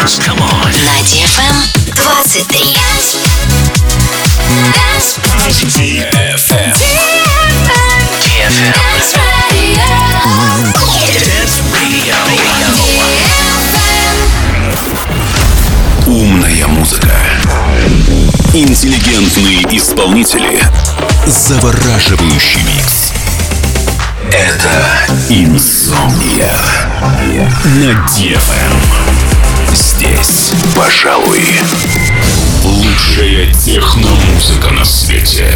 dance. На DFM 23. DFM. DFM. Dance Radio. Умная музыка. Интеллигентные исполнители. Завораживающий микс. Это Инсомния на DFM. Здесь, пожалуй, лучшая техномузыка на свете.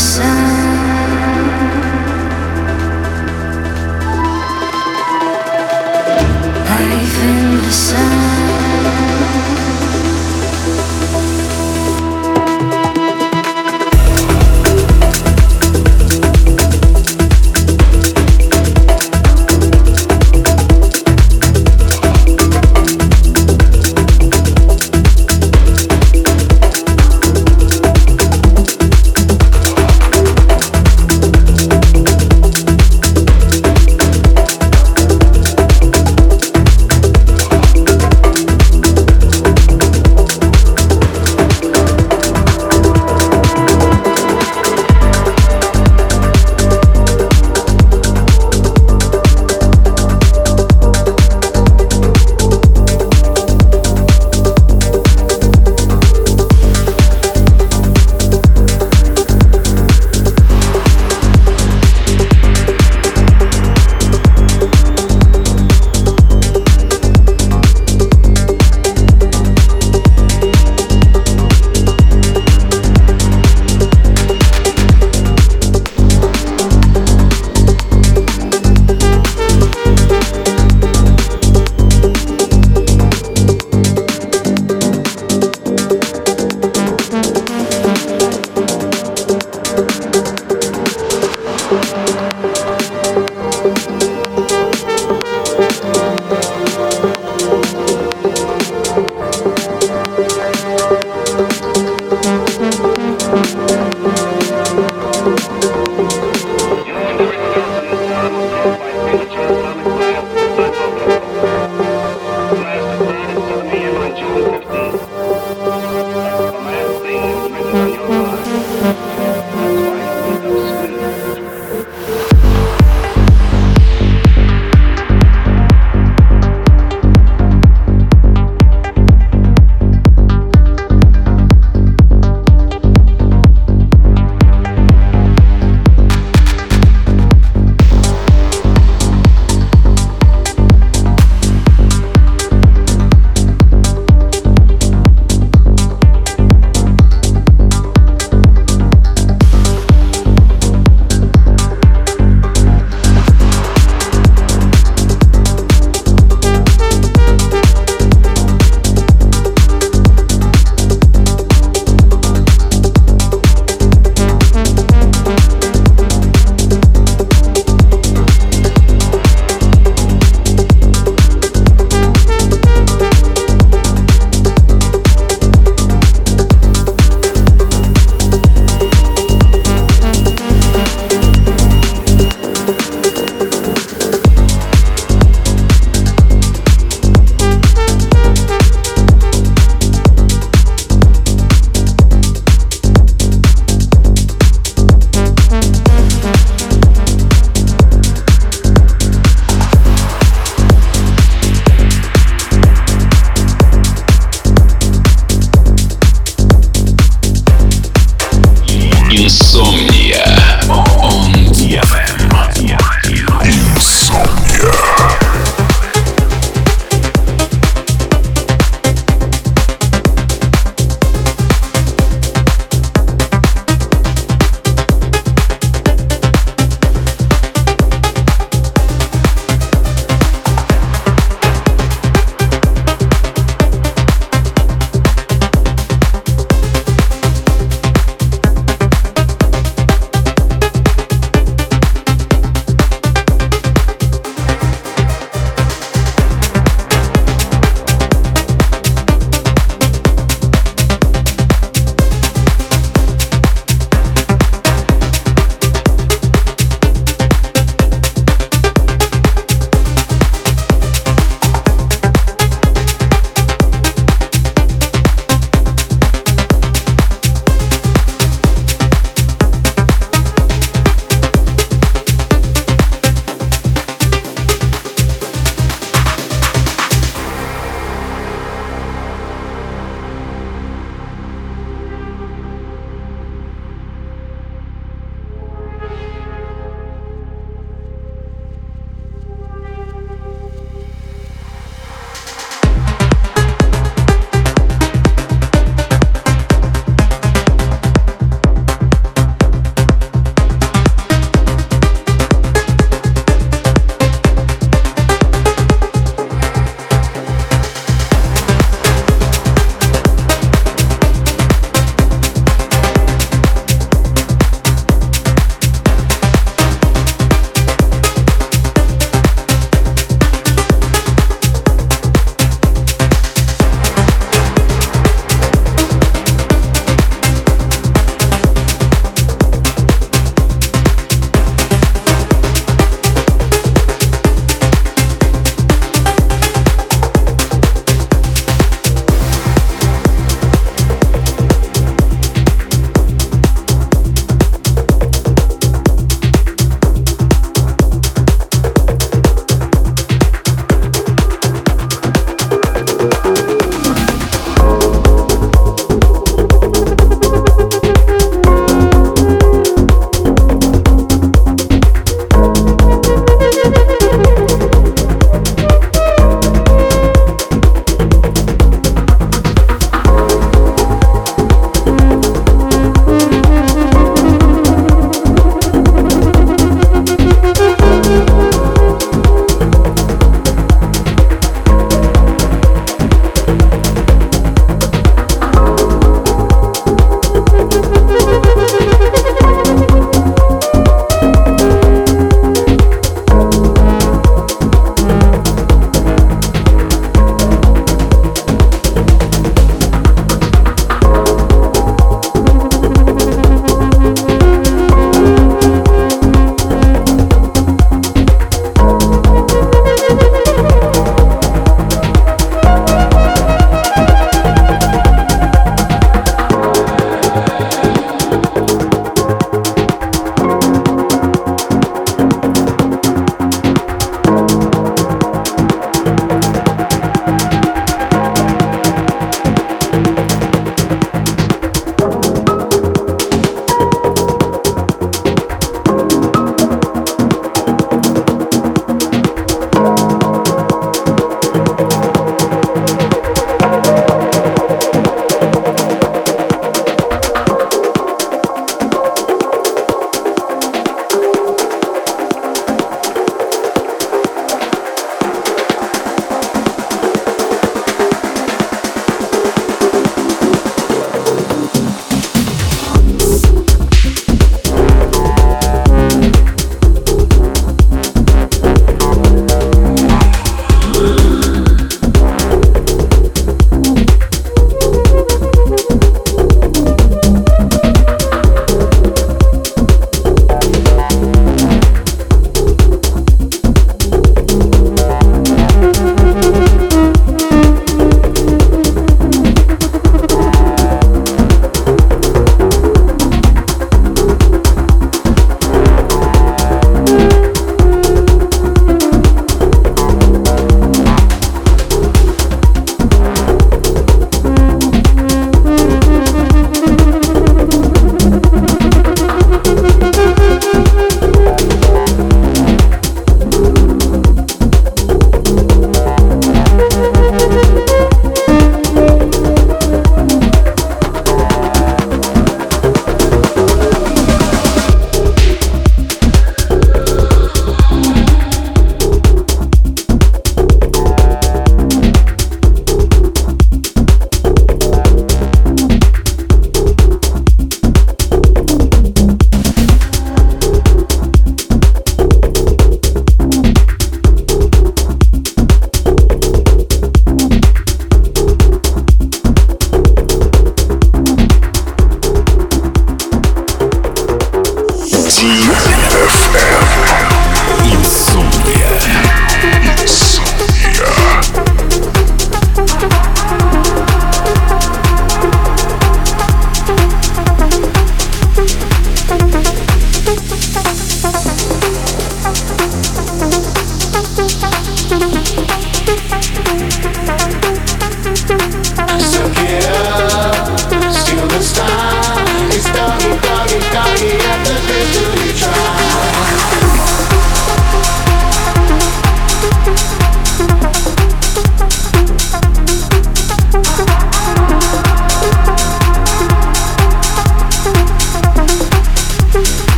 listen